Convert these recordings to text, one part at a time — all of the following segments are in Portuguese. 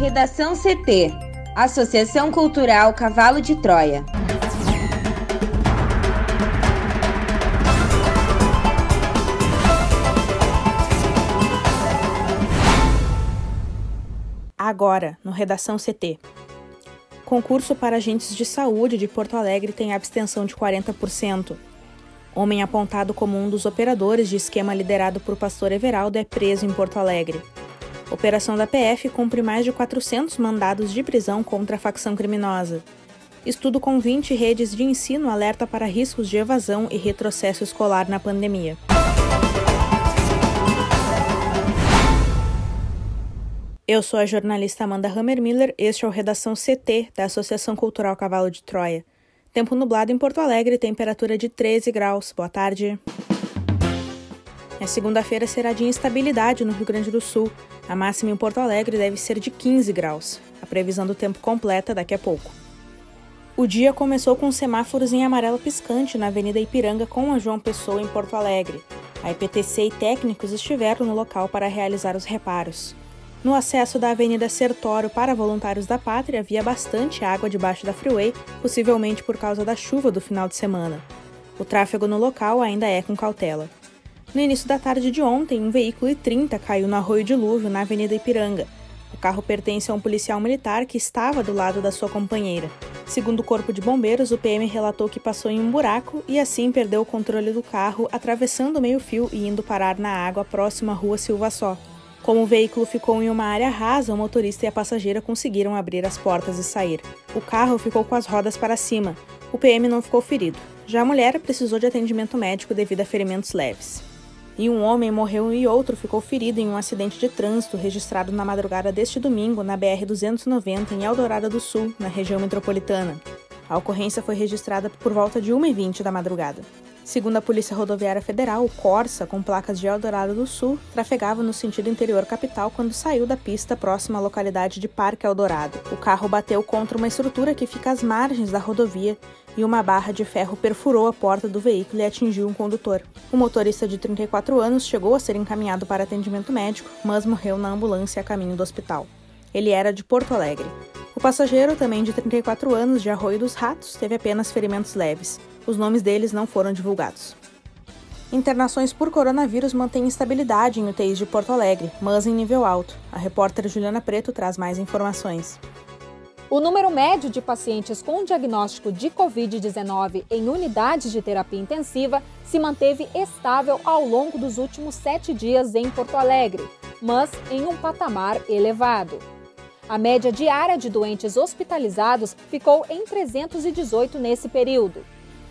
Redação CT Associação Cultural Cavalo de Troia. Agora, no Redação CT. Concurso para agentes de saúde de Porto Alegre tem abstenção de 40%. Homem apontado como um dos operadores de esquema liderado por pastor Everaldo é preso em Porto Alegre. Operação da PF cumpre mais de 400 mandados de prisão contra a facção criminosa. Estudo com 20 redes de ensino alerta para riscos de evasão e retrocesso escolar na pandemia. Eu sou a jornalista Amanda Hammermiller, este é o Redação CT da Associação Cultural Cavalo de Troia. Tempo nublado em Porto Alegre, temperatura de 13 graus. Boa tarde. A segunda-feira será de instabilidade no Rio Grande do Sul. A máxima em Porto Alegre deve ser de 15 graus. A previsão do tempo completa daqui a pouco. O dia começou com semáforos em amarelo piscante na Avenida Ipiranga com a João Pessoa em Porto Alegre. A IPTC e técnicos estiveram no local para realizar os reparos. No acesso da Avenida Sertório para voluntários da pátria havia bastante água debaixo da freeway, possivelmente por causa da chuva do final de semana. O tráfego no local ainda é com cautela. No início da tarde de ontem, um veículo I-30 caiu no arroio dilúvio na Avenida Ipiranga. O carro pertence a um policial militar que estava do lado da sua companheira. Segundo o Corpo de Bombeiros, o PM relatou que passou em um buraco e assim perdeu o controle do carro, atravessando o meio-fio e indo parar na água próxima à rua Silva Só. Como o veículo ficou em uma área rasa, o motorista e a passageira conseguiram abrir as portas e sair. O carro ficou com as rodas para cima. O PM não ficou ferido. Já a mulher precisou de atendimento médico devido a ferimentos leves. E um homem morreu e outro ficou ferido em um acidente de trânsito registrado na madrugada deste domingo na BR-290 em Eldorado do Sul, na região metropolitana. A ocorrência foi registrada por volta de 1h20 da madrugada. Segundo a Polícia Rodoviária Federal, o Corsa, com placas de Eldorado do Sul, trafegava no sentido interior capital quando saiu da pista próxima à localidade de Parque Eldorado. O carro bateu contra uma estrutura que fica às margens da rodovia e uma barra de ferro perfurou a porta do veículo e atingiu um condutor. O motorista de 34 anos chegou a ser encaminhado para atendimento médico, mas morreu na ambulância a caminho do hospital. Ele era de Porto Alegre. O passageiro, também de 34 anos, de Arroio dos Ratos, teve apenas ferimentos leves. Os nomes deles não foram divulgados. Internações por coronavírus mantêm estabilidade em UTIs de Porto Alegre, mas em nível alto. A repórter Juliana Preto traz mais informações. O número médio de pacientes com diagnóstico de Covid-19 em unidades de terapia intensiva se manteve estável ao longo dos últimos sete dias em Porto Alegre, mas em um patamar elevado. A média diária de doentes hospitalizados ficou em 318 nesse período,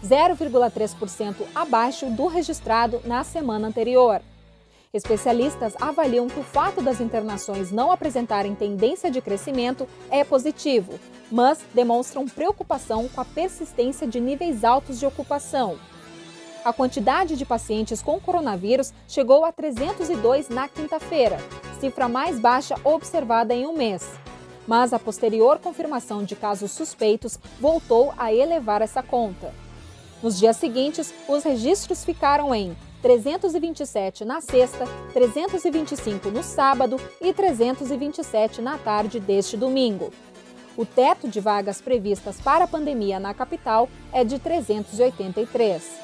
0,3% abaixo do registrado na semana anterior. Especialistas avaliam que o fato das internações não apresentarem tendência de crescimento é positivo, mas demonstram preocupação com a persistência de níveis altos de ocupação. A quantidade de pacientes com coronavírus chegou a 302 na quinta-feira, cifra mais baixa observada em um mês. Mas a posterior confirmação de casos suspeitos voltou a elevar essa conta. Nos dias seguintes, os registros ficaram em 327 na sexta, 325 no sábado e 327 na tarde deste domingo. O teto de vagas previstas para a pandemia na capital é de 383.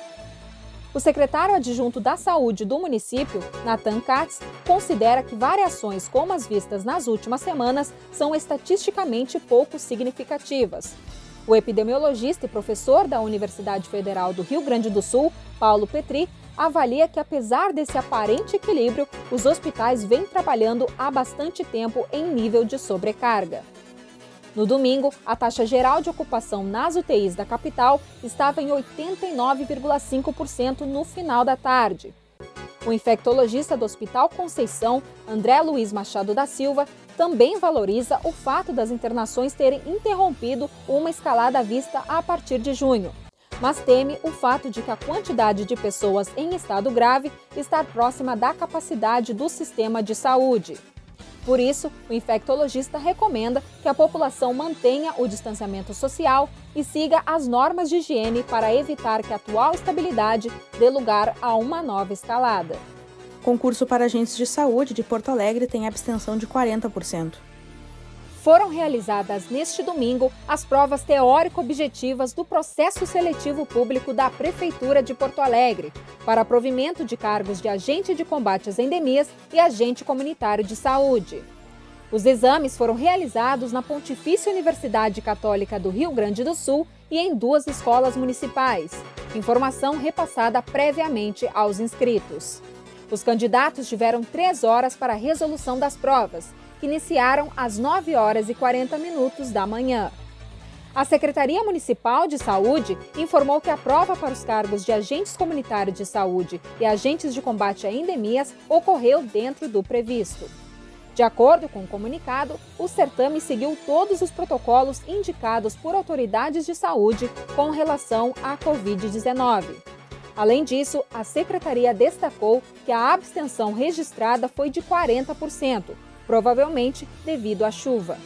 O secretário adjunto da Saúde do município, Nathan Katz, considera que variações como as vistas nas últimas semanas são estatisticamente pouco significativas. O epidemiologista e professor da Universidade Federal do Rio Grande do Sul, Paulo Petri, avalia que, apesar desse aparente equilíbrio, os hospitais vêm trabalhando há bastante tempo em nível de sobrecarga. No domingo, a taxa geral de ocupação nas UTIs da capital estava em 89,5% no final da tarde. O infectologista do Hospital Conceição, André Luiz Machado da Silva, também valoriza o fato das internações terem interrompido uma escalada vista a partir de junho, mas teme o fato de que a quantidade de pessoas em estado grave está próxima da capacidade do sistema de saúde. Por isso, o infectologista recomenda que a população mantenha o distanciamento social e siga as normas de higiene para evitar que a atual estabilidade dê lugar a uma nova escalada. Concurso para agentes de saúde de Porto Alegre tem abstenção de 40%. foram realizadas neste domingo as provas teórico-objetivas do processo seletivo público da Prefeitura de Porto Alegre para provimento de cargos de agente de combate às endemias e agente comunitário de saúde. Os exames foram realizados na Pontifícia Universidade Católica do Rio Grande do Sul e em duas escolas municipais. Informação repassada previamente aos inscritos. Os candidatos tiveram três horas para a resolução das provas que iniciaram às 9 horas e 40 minutos da manhã. A Secretaria Municipal de Saúde informou que a prova para os cargos de agentes comunitários de saúde e agentes de combate a endemias ocorreu dentro do previsto. De acordo com o comunicado, o certame seguiu todos os protocolos indicados por autoridades de saúde com relação à Covid-19. Além disso, a secretaria destacou que a abstenção registrada foi de 40%, provavelmente devido à chuva.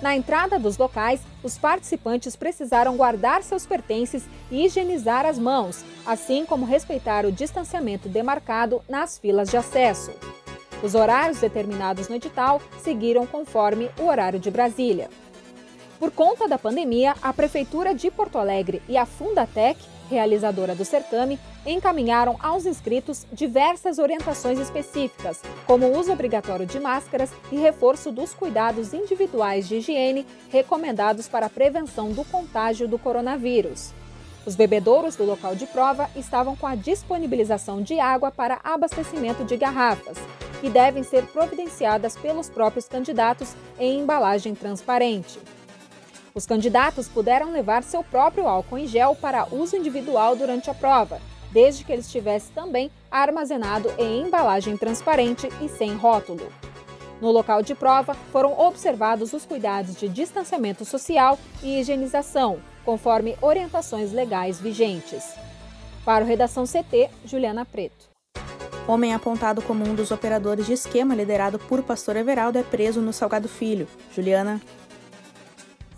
Na entrada dos locais, os participantes precisaram guardar seus pertences e higienizar as mãos, assim como respeitar o distanciamento demarcado nas filas de acesso. Os horários determinados no edital seguiram conforme o horário de Brasília. Por conta da pandemia, a Prefeitura de Porto Alegre e a Fundatec realizadora do certame, encaminharam aos inscritos diversas orientações específicas, como o uso obrigatório de máscaras e reforço dos cuidados individuais de higiene recomendados para a prevenção do contágio do coronavírus. Os bebedouros do local de prova estavam com a disponibilização de água para abastecimento de garrafas, que devem ser providenciadas pelos próprios candidatos em embalagem transparente. Os candidatos puderam levar seu próprio álcool em gel para uso individual durante a prova, desde que ele estivesse também armazenado em embalagem transparente e sem rótulo. No local de prova, foram observados os cuidados de distanciamento social e higienização, conforme orientações legais vigentes. Para o Redação CT, Juliana Preto. Homem apontado como um dos operadores de esquema liderado por Pastor Everaldo é preso no Salgado Filho. Juliana.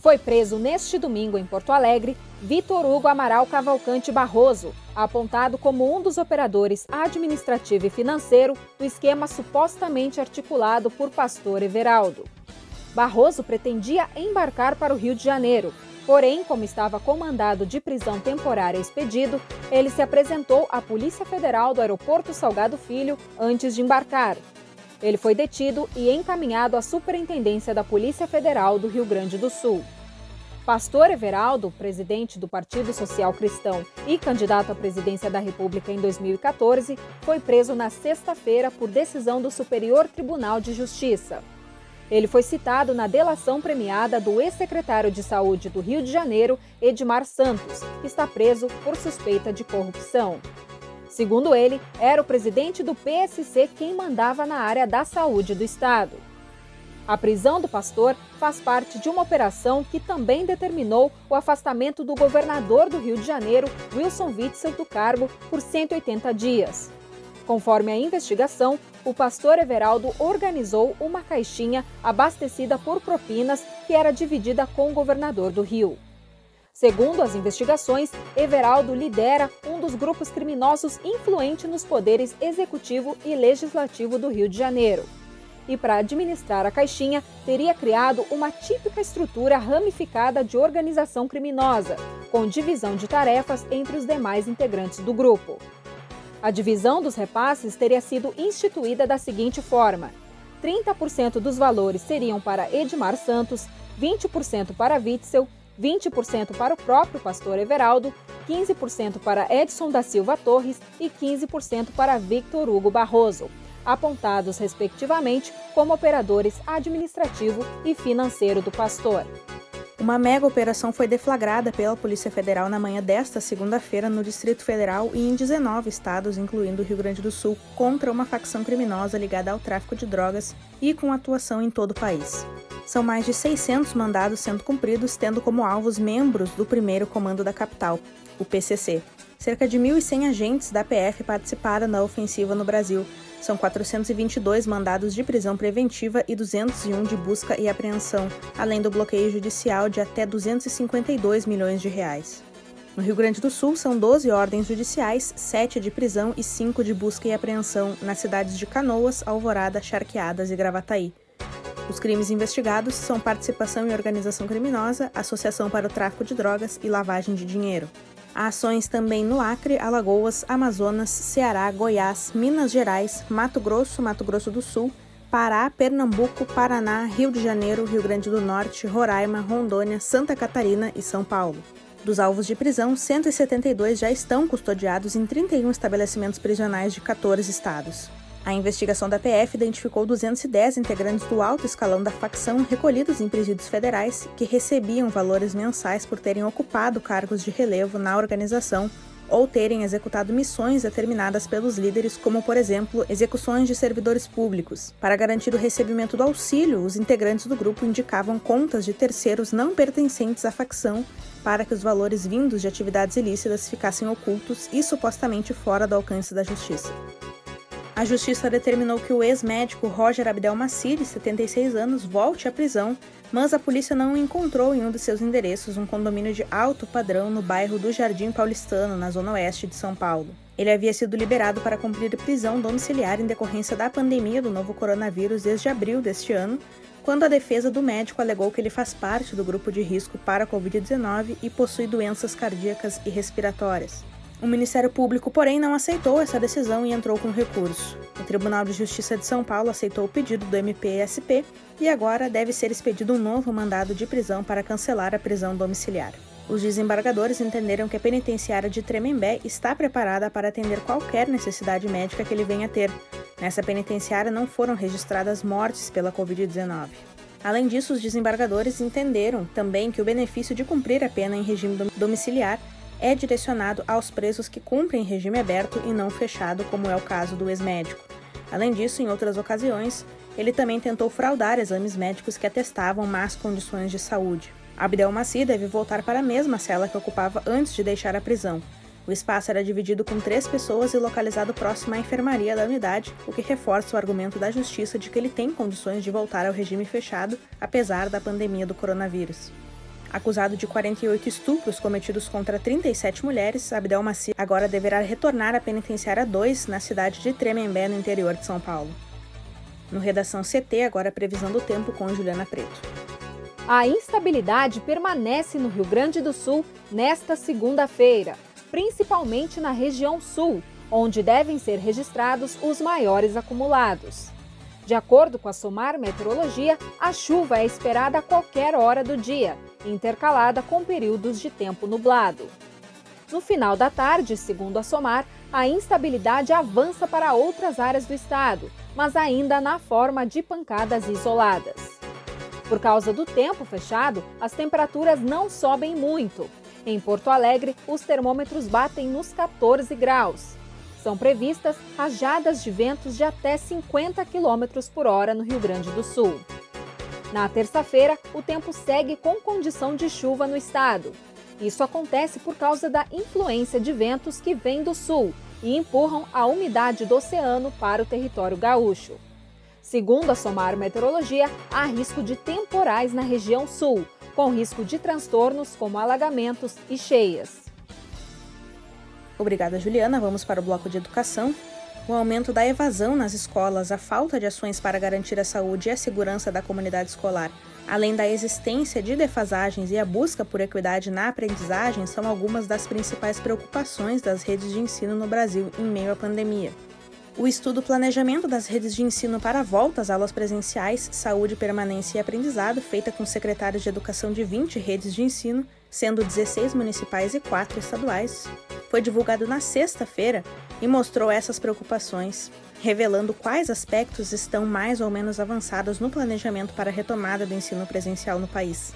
Foi preso neste domingo em Porto Alegre Vitor Hugo Amaral Cavalcante Barroso, apontado como um dos operadores administrativo e financeiro do esquema supostamente articulado por Pastor Everaldo. Barroso pretendia embarcar para o Rio de Janeiro, porém, como estava comandado de prisão temporária expedido, ele se apresentou à Polícia Federal do Aeroporto Salgado Filho antes de embarcar. Ele foi detido e encaminhado à Superintendência da Polícia Federal do Rio Grande do Sul. Pastor Everaldo, presidente do Partido Social Cristão e candidato à presidência da República em 2014, foi preso na sexta-feira por decisão do Superior Tribunal de Justiça. Ele foi citado na delação premiada do ex-secretário de Saúde do Rio de Janeiro, Edmar Santos, que está preso por suspeita de corrupção. Segundo ele, era o presidente do PSC quem mandava na área da saúde do Estado. A prisão do pastor faz parte de uma operação que também determinou o afastamento do governador do Rio de Janeiro, Wilson Witzel, do cargo por 180 dias. Conforme a investigação, o pastor Everaldo organizou uma caixinha abastecida por propinas que era dividida com o governador do Rio. Segundo as investigações, Everaldo lidera um dos grupos criminosos influente nos poderes executivo e legislativo do Rio de Janeiro e, para administrar a caixinha, teria criado uma típica estrutura ramificada de organização criminosa, com divisão de tarefas entre os demais integrantes do grupo. A divisão dos repasses teria sido instituída da seguinte forma: 30% dos valores seriam para Edmar Santos, 20% para Witzel, 20% para o próprio pastor Everaldo, 15% para Edson da Silva Torres e 15% para Victor Hugo Barroso apontados respectivamente como operadores administrativo e financeiro do pastor. Uma mega operação foi deflagrada pela Polícia Federal na manhã desta segunda-feira no Distrito Federal e em 19 estados, incluindo o Rio Grande do Sul, contra uma facção criminosa ligada ao tráfico de drogas e com atuação em todo o país. São mais de 600 mandados sendo cumpridos, tendo como alvos membros do primeiro comando da capital, o PCC. Cerca de 1.100 agentes da PF participaram da ofensiva no Brasil, são 422 mandados de prisão preventiva e 201 de busca e apreensão, além do bloqueio judicial de até 252 milhões de reais. No Rio Grande do Sul, são 12 ordens judiciais, 7 de prisão e 5 de busca e apreensão nas cidades de Canoas, Alvorada, Charqueadas e Gravataí. Os crimes investigados são participação em organização criminosa, associação para o tráfico de drogas e lavagem de dinheiro. Há ações também no Acre, Alagoas, Amazonas, Ceará, Goiás, Minas Gerais, Mato Grosso, Mato Grosso do Sul, Pará, Pernambuco, Paraná, Rio de Janeiro, Rio Grande do Norte, Roraima, Rondônia, Santa Catarina e São Paulo. Dos alvos de prisão, 172 já estão custodiados em 31 estabelecimentos prisionais de 14 estados. A investigação da PF identificou 210 integrantes do alto escalão da facção recolhidos em presídios federais que recebiam valores mensais por terem ocupado cargos de relevo na organização ou terem executado missões determinadas pelos líderes, como, por exemplo, execuções de servidores públicos. Para garantir o recebimento do auxílio, os integrantes do grupo indicavam contas de terceiros não pertencentes à facção para que os valores vindos de atividades ilícitas ficassem ocultos e supostamente fora do alcance da justiça. A justiça determinou que o ex-médico Roger Abdelmacir, de 76 anos, volte à prisão, mas a polícia não encontrou em um de seus endereços um condomínio de alto padrão no bairro do Jardim Paulistano, na zona oeste de São Paulo. Ele havia sido liberado para cumprir prisão domiciliar em decorrência da pandemia do novo coronavírus desde abril deste ano, quando a defesa do médico alegou que ele faz parte do grupo de risco para a Covid-19 e possui doenças cardíacas e respiratórias. O Ministério Público, porém, não aceitou essa decisão e entrou com recurso. O Tribunal de Justiça de São Paulo aceitou o pedido do MPSP e agora deve ser expedido um novo mandado de prisão para cancelar a prisão domiciliar. Os desembargadores entenderam que a penitenciária de Tremembé está preparada para atender qualquer necessidade médica que ele venha a ter. Nessa penitenciária não foram registradas mortes pela Covid-19. Além disso, os desembargadores entenderam também que o benefício de cumprir a pena em regime domiciliar é direcionado aos presos que cumprem regime aberto e não fechado, como é o caso do ex-médico. Além disso, em outras ocasiões, ele também tentou fraudar exames médicos que atestavam más condições de saúde. Abdel Maci deve voltar para a mesma cela que ocupava antes de deixar a prisão. O espaço era dividido com três pessoas e localizado próximo à enfermaria da unidade, o que reforça o argumento da justiça de que ele tem condições de voltar ao regime fechado, apesar da pandemia do coronavírus. Acusado de 48 estupros cometidos contra 37 mulheres, Abdel Maci agora deverá retornar à penitenciária 2 na cidade de Tremembé, no interior de São Paulo. No Redação CT, agora a previsão do tempo com Juliana Preto. A instabilidade permanece no Rio Grande do Sul nesta segunda-feira, principalmente na região sul, onde devem ser registrados os maiores acumulados. De acordo com a SOMAR Meteorologia, a chuva é esperada a qualquer hora do dia, intercalada com períodos de tempo nublado. No final da tarde, segundo a SOMAR, a instabilidade avança para outras áreas do estado, mas ainda na forma de pancadas isoladas. Por causa do tempo fechado, as temperaturas não sobem muito. Em Porto Alegre, os termômetros batem nos 14 graus. São previstas rajadas de ventos de até 50 km por hora no Rio Grande do Sul. Na terça-feira, o tempo segue com condição de chuva no estado. Isso acontece por causa da influência de ventos que vêm do sul e empurram a umidade do oceano para o território gaúcho. Segundo a Somar Meteorologia, há risco de temporais na região sul, com risco de transtornos como alagamentos e cheias. Obrigada, Juliana. Vamos para o bloco de educação. O aumento da evasão nas escolas, a falta de ações para garantir a saúde e a segurança da comunidade escolar, além da existência de defasagens e a busca por equidade na aprendizagem, são algumas das principais preocupações das redes de ensino no Brasil em meio à pandemia. O estudo Planejamento das Redes de Ensino para a Volta às Aulas Presenciais, Saúde, Permanência e Aprendizado, feita com secretários de educação de 20 redes de ensino, sendo 16 municipais e 4 estaduais, foi divulgado na sexta-feira e mostrou essas preocupações, revelando quais aspectos estão mais ou menos avançados no planejamento para a retomada do ensino presencial no país.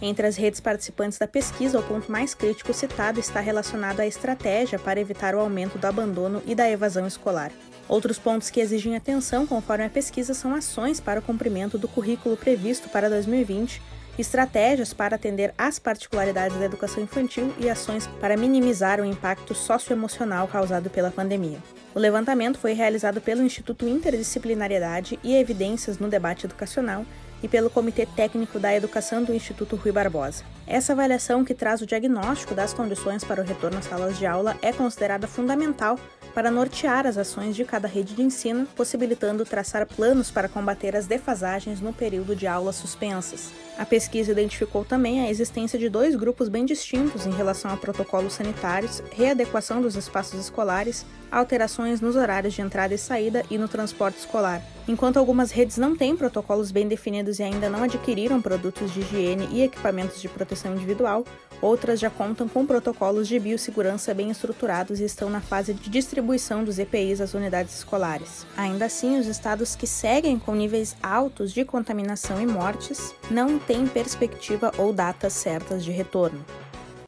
Entre as redes participantes da pesquisa, o ponto mais crítico citado está relacionado à estratégia para evitar o aumento do abandono e da evasão escolar. Outros pontos que exigem atenção, conforme a pesquisa, são ações para o cumprimento do currículo previsto para 2020, estratégias para atender às particularidades da educação infantil e ações para minimizar o impacto socioemocional causado pela pandemia. O levantamento foi realizado pelo Instituto Interdisciplinariedade e Evidências no Debate Educacional e pelo Comitê Técnico da Educação do Instituto Rui Barbosa. Essa avaliação, que traz o diagnóstico das condições para o retorno às salas de aula, é considerada fundamental para nortear as ações de cada rede de ensino, possibilitando traçar planos para combater as defasagens no período de aulas suspensas. A pesquisa identificou também a existência de dois grupos bem distintos em relação a protocolos sanitários, readequação dos espaços escolares, alterações nos horários de entrada e saída e no transporte escolar. Enquanto algumas redes não têm protocolos bem definidos e ainda não adquiriram produtos de higiene e equipamentos de proteção individual, outras já contam com protocolos de biossegurança bem estruturados e estão na fase de distribuição dos EPIs às unidades escolares. Ainda assim, os estados que seguem com níveis altos de contaminação e mortes não têm perspectiva ou datas certas de retorno.